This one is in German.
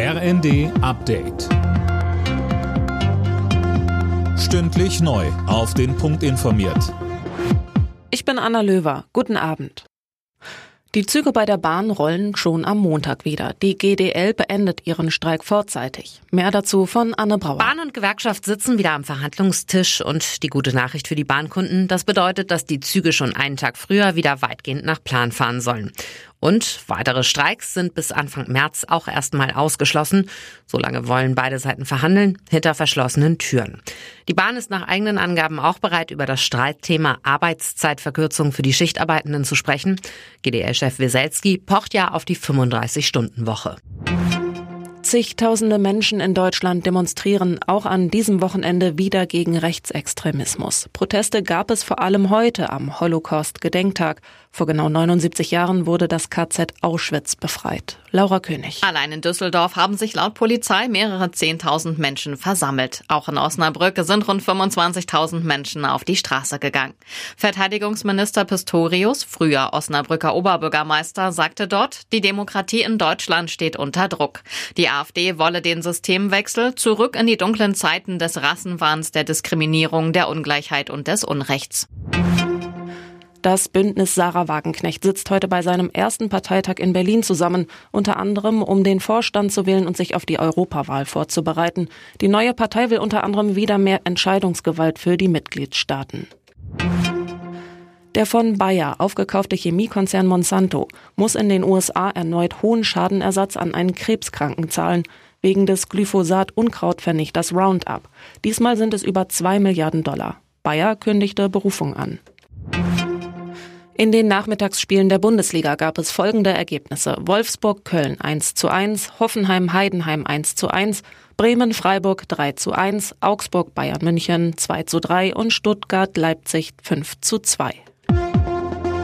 RND Update. Stündlich neu. Auf den Punkt informiert. Ich bin Anna Löwer. Guten Abend. Die Züge bei der Bahn rollen schon am Montag wieder. Die GDL beendet ihren Streik vorzeitig. Mehr dazu von Anne Brauer. Bahn und Gewerkschaft sitzen wieder am Verhandlungstisch und die gute Nachricht für die Bahnkunden, das bedeutet, dass die Züge schon einen Tag früher wieder weitgehend nach Plan fahren sollen. Und weitere Streiks sind bis Anfang März auch erstmal ausgeschlossen. Solange wollen beide Seiten verhandeln, hinter verschlossenen Türen. Die Bahn ist nach eigenen Angaben auch bereit, über das Streitthema Arbeitszeitverkürzung für die Schichtarbeitenden zu sprechen. GDL-Chef Weselski pocht ja auf die 35-Stunden-Woche. Zigtausende Menschen in Deutschland demonstrieren auch an diesem Wochenende wieder gegen Rechtsextremismus. Proteste gab es vor allem heute am Holocaust-Gedenktag. Vor genau 79 Jahren wurde das KZ Auschwitz befreit. Laura König. Allein in Düsseldorf haben sich laut Polizei mehrere Zehntausend Menschen versammelt. Auch in Osnabrück sind rund 25.000 Menschen auf die Straße gegangen. Verteidigungsminister Pistorius, früher Osnabrücker Oberbürgermeister, sagte dort, die Demokratie in Deutschland steht unter Druck. Die AfD wolle den Systemwechsel zurück in die dunklen Zeiten des Rassenwahns, der Diskriminierung, der Ungleichheit und des Unrechts. Das Bündnis Sarah Wagenknecht sitzt heute bei seinem ersten Parteitag in Berlin zusammen, unter anderem um den Vorstand zu wählen und sich auf die Europawahl vorzubereiten. Die neue Partei will unter anderem wieder mehr Entscheidungsgewalt für die Mitgliedstaaten. Der von Bayer aufgekaufte Chemiekonzern Monsanto muss in den USA erneut hohen Schadenersatz an einen Krebskranken zahlen. Wegen des Glyphosat-Unkrautvernichters Roundup. Diesmal sind es über zwei Milliarden Dollar. Bayer kündigte Berufung an. In den Nachmittagsspielen der Bundesliga gab es folgende Ergebnisse. Wolfsburg-Köln 1 zu 1, Hoffenheim-Heidenheim 1 zu 1, Bremen-Freiburg 3 zu 1, Augsburg-Bayern München 2 zu 3 und Stuttgart-Leipzig 5 zu 2.